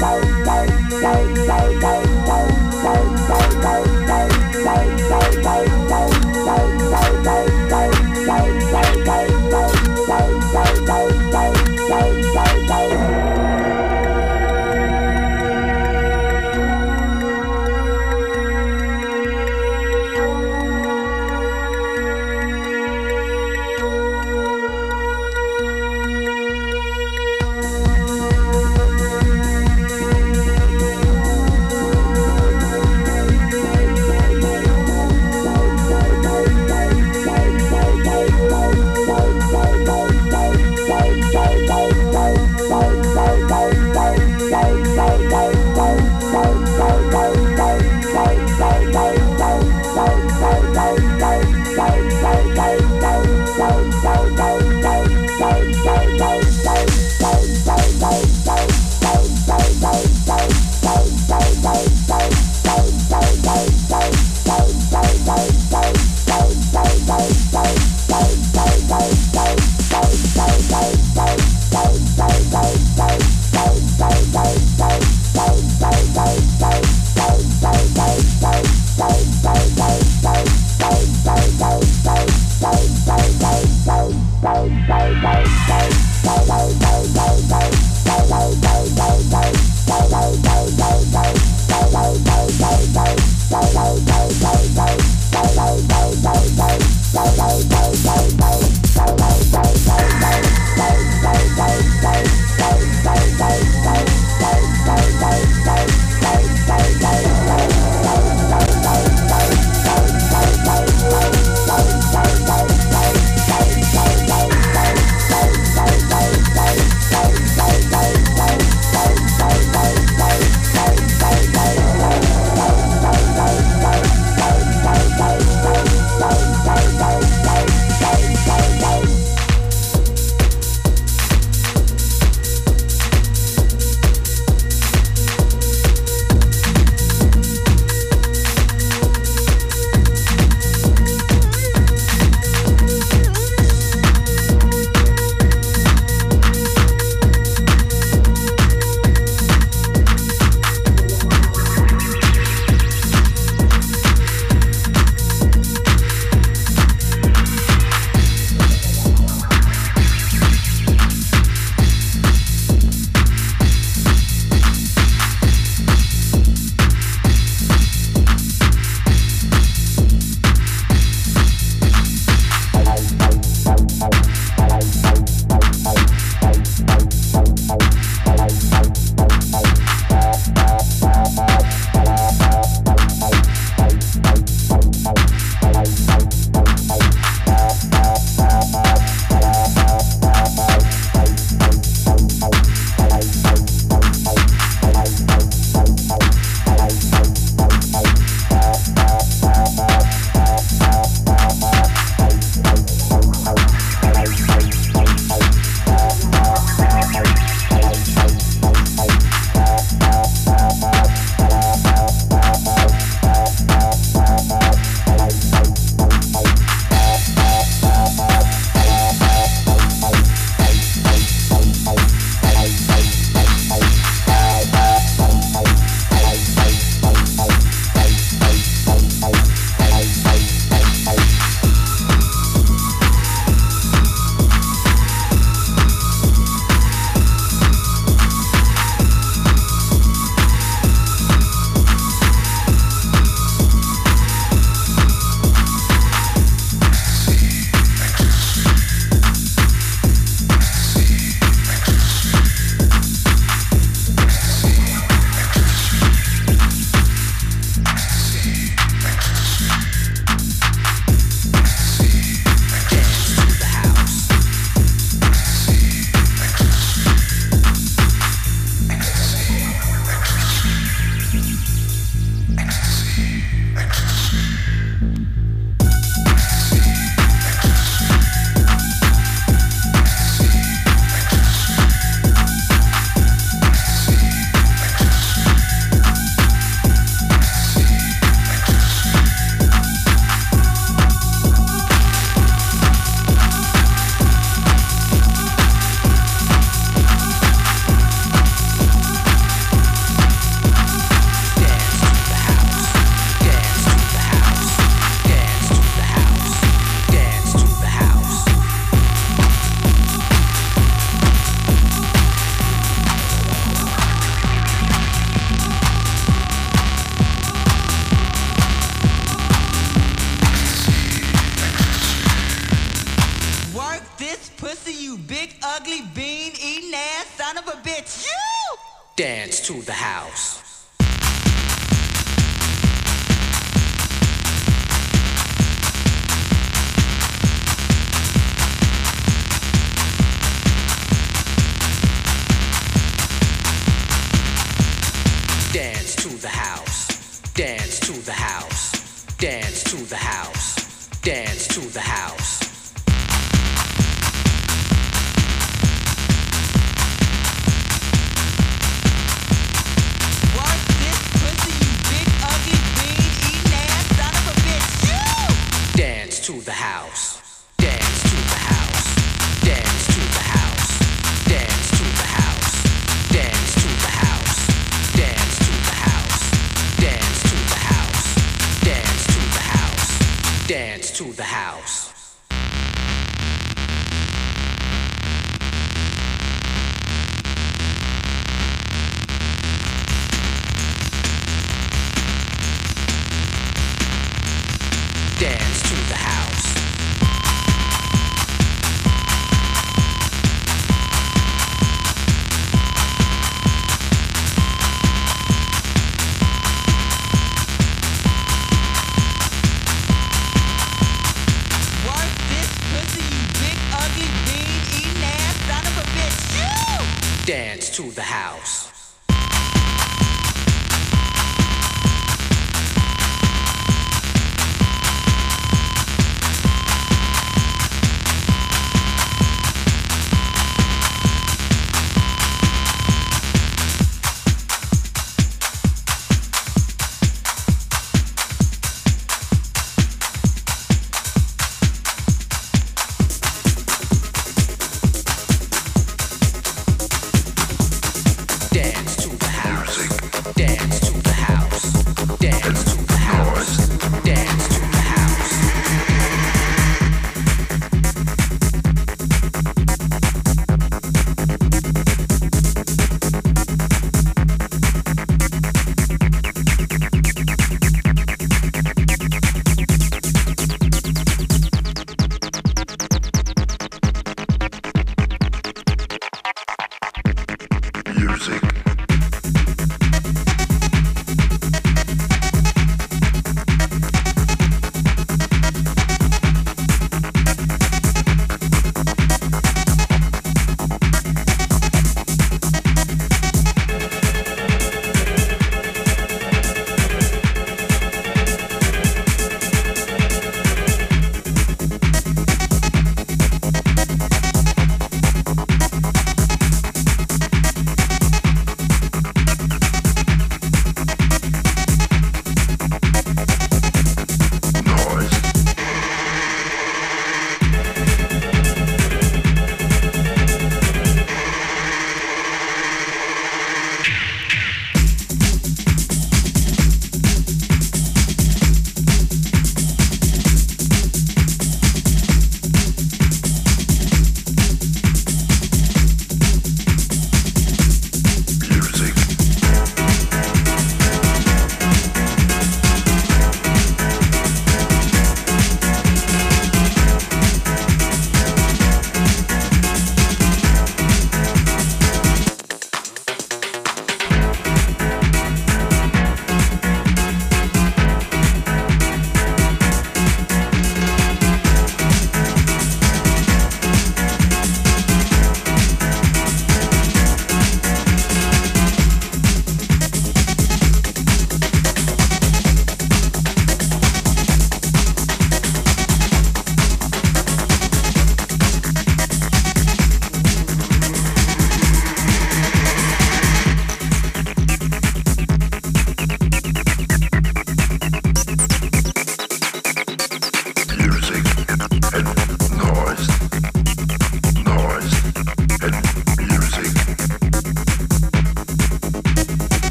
Bye.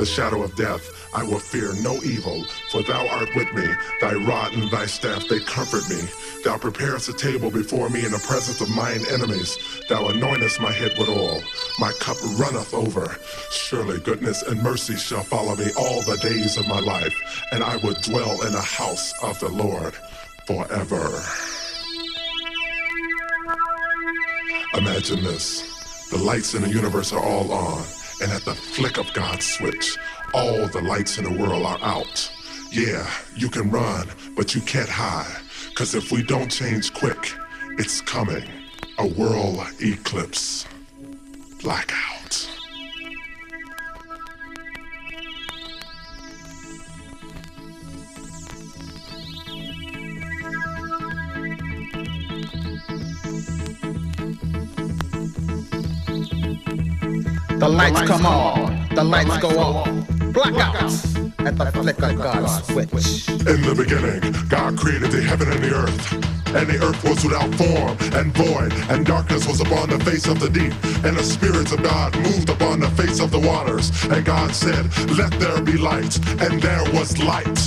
The shadow of death, I will fear no evil, for thou art with me. Thy rod and thy staff, they comfort me. Thou preparest a table before me in the presence of mine enemies. Thou anointest my head with oil. My cup runneth over. Surely goodness and mercy shall follow me all the days of my life, and I will dwell in the house of the Lord forever. Imagine this. The lights in the universe are all on, and at the flick of God's switch, all the lights in the world are out. Yeah, you can run, but you can't hide. Cause if we don't change quick, it's coming. A world eclipse. Blackout. The lights come on, the lights go off. Blackouts at the flick of God's switch. In the beginning, God created the heaven and the earth. And the earth was without form and void, and darkness was upon the face of the deep. And the spirits of God moved upon the face of the waters. And God said, Let there be light, and there was light.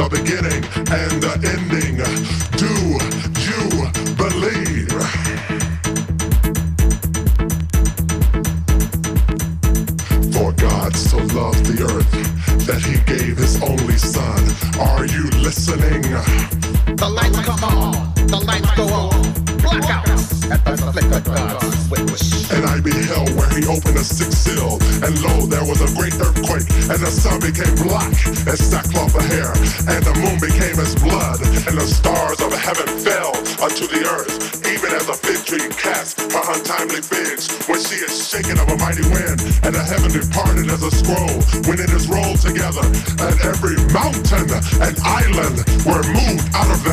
the beginning and the ending. Do were moved out of the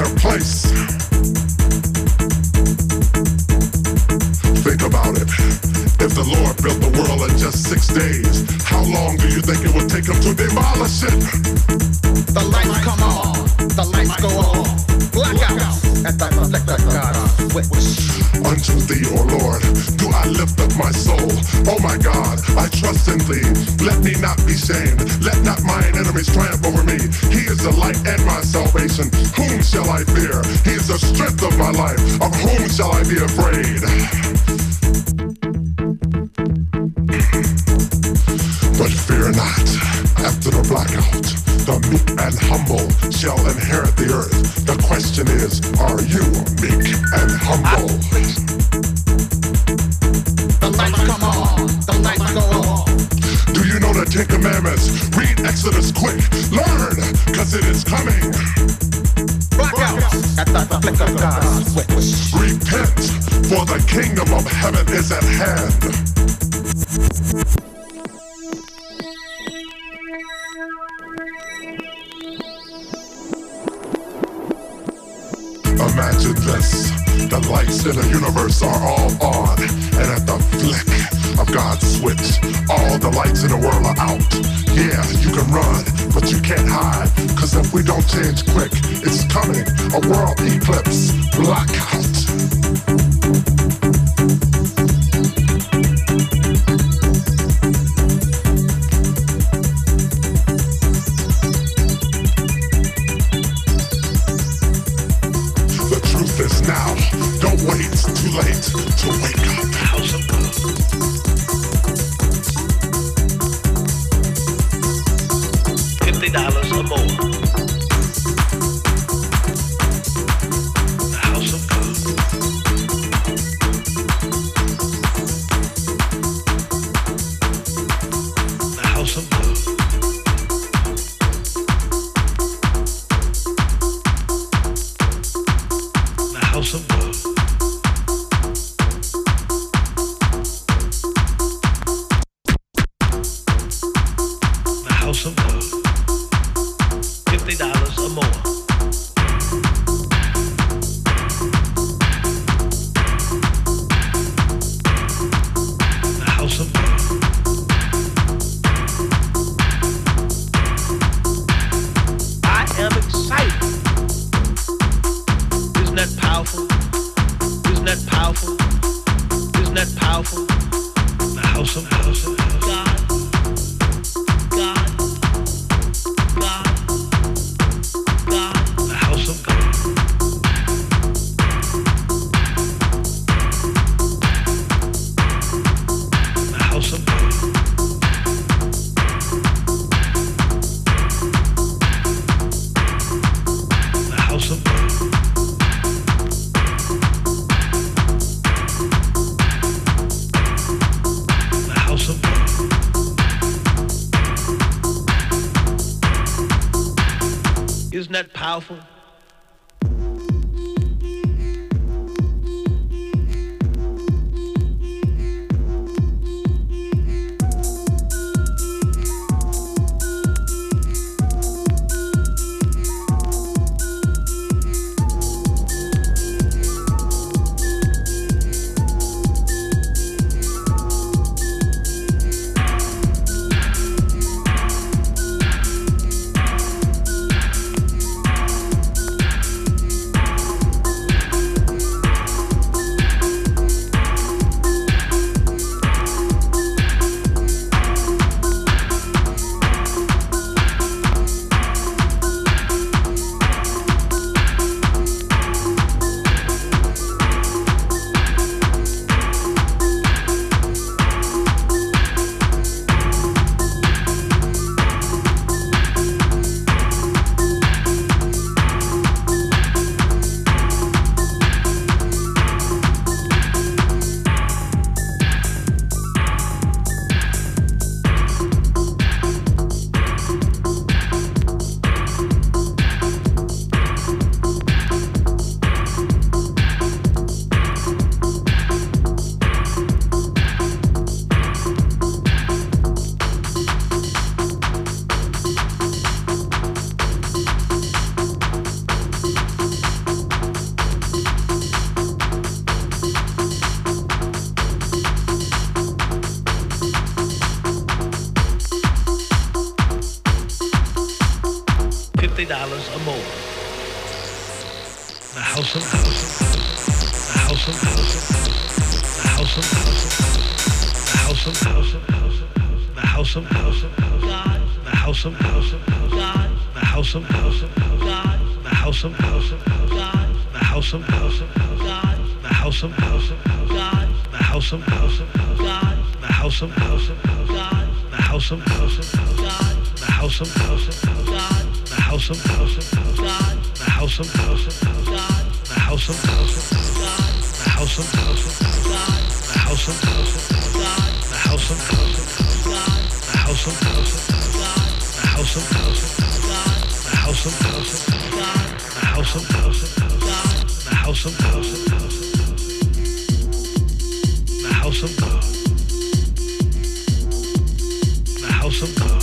house of God,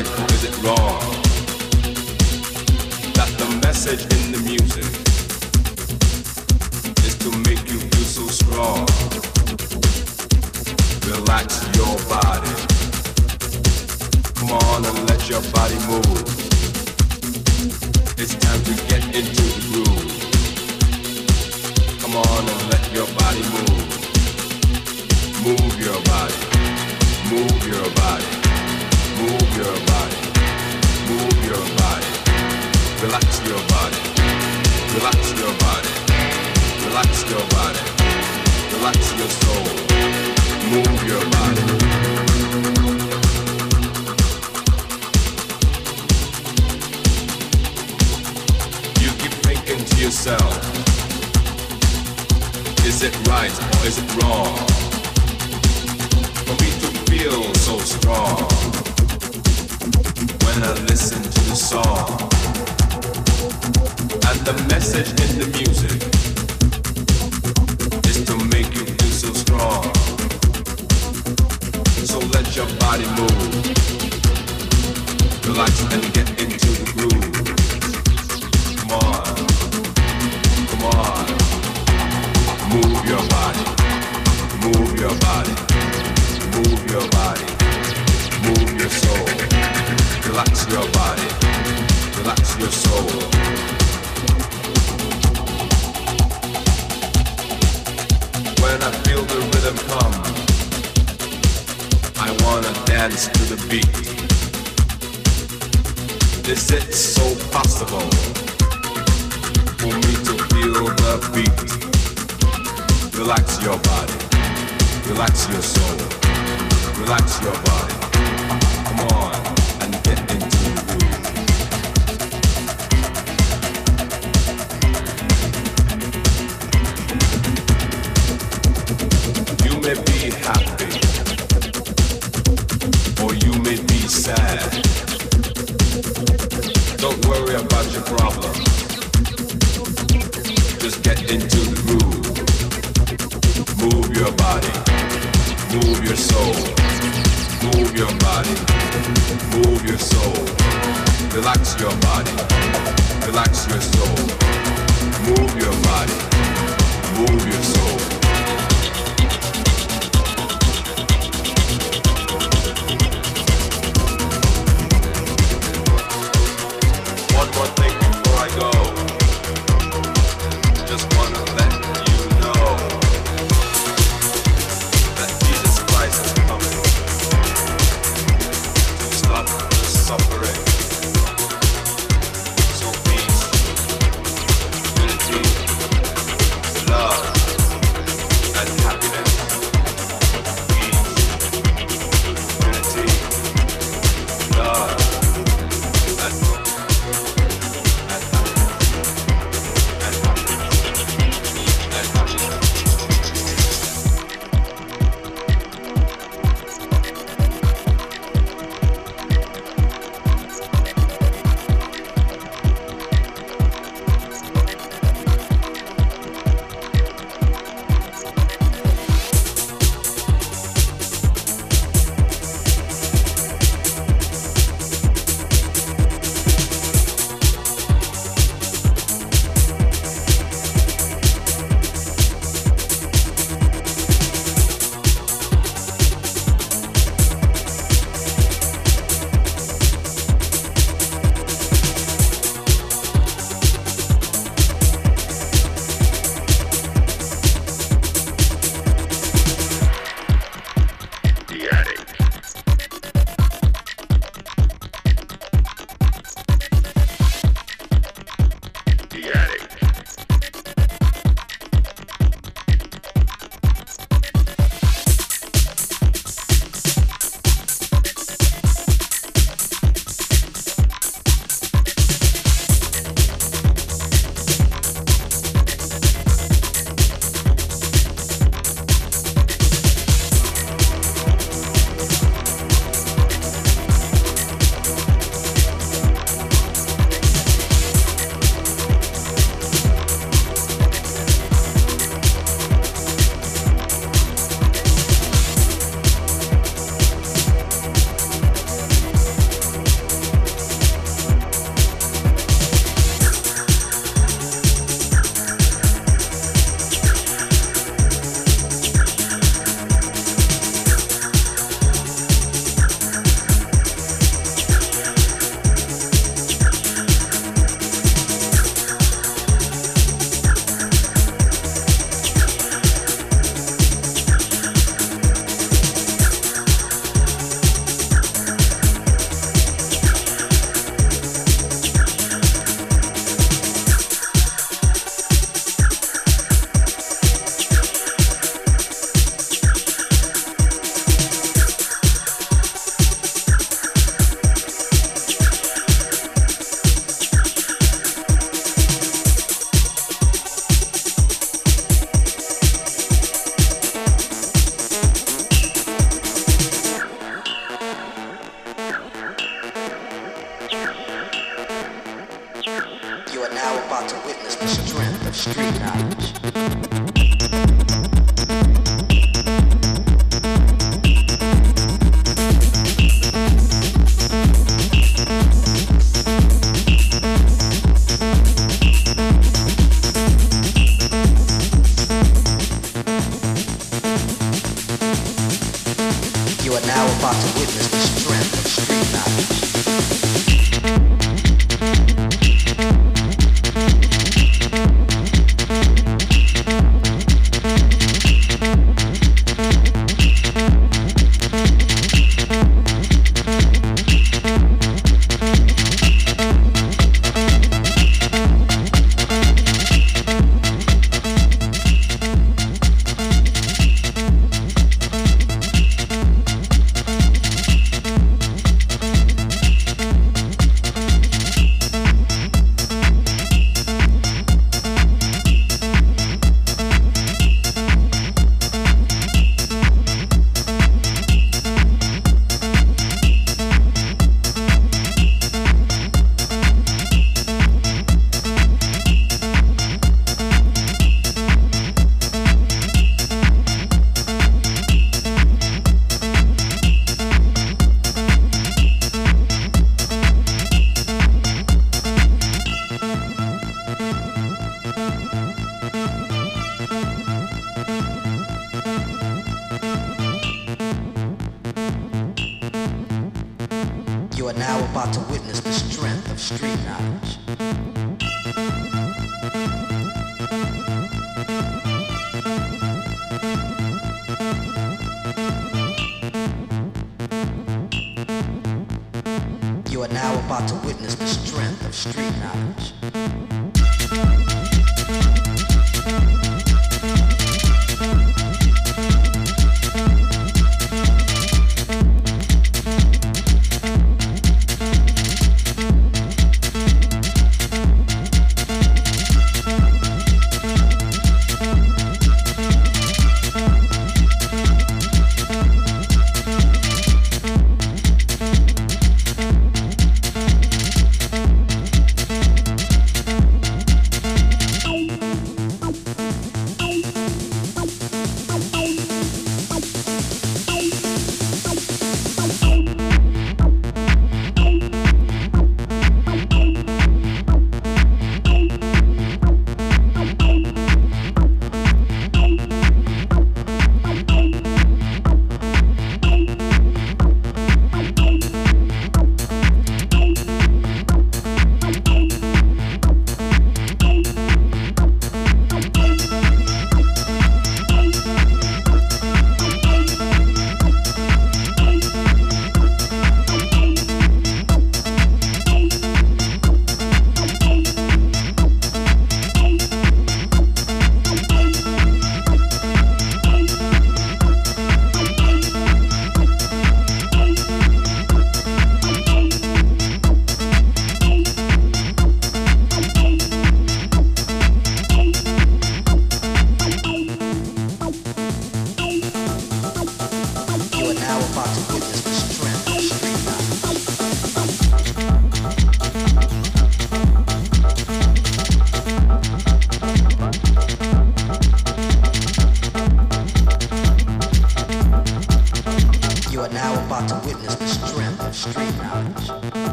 is it wrong?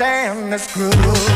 Understand this groove.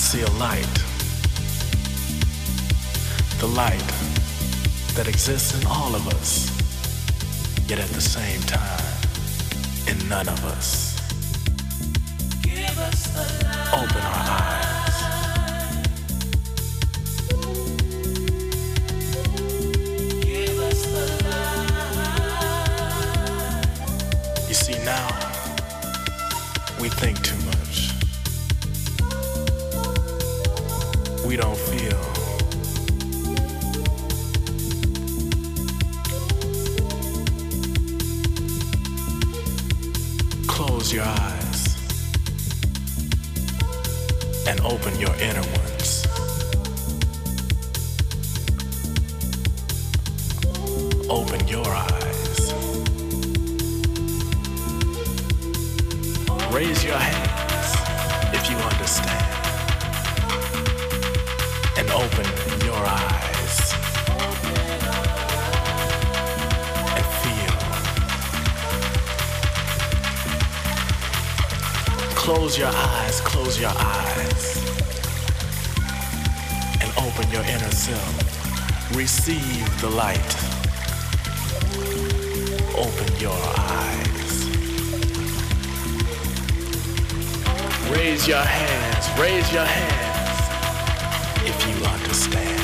See a light. The light that exists in all of us, yet at the same time, in none of us. Open our eyes. Your inner ones. Open your eyes. Raise your hands if you understand. And open your eyes. And feel. Close your eyes, close your eyes. Your inner self. Receive the light. Open your eyes. Raise your hands, raise your hands if you understand.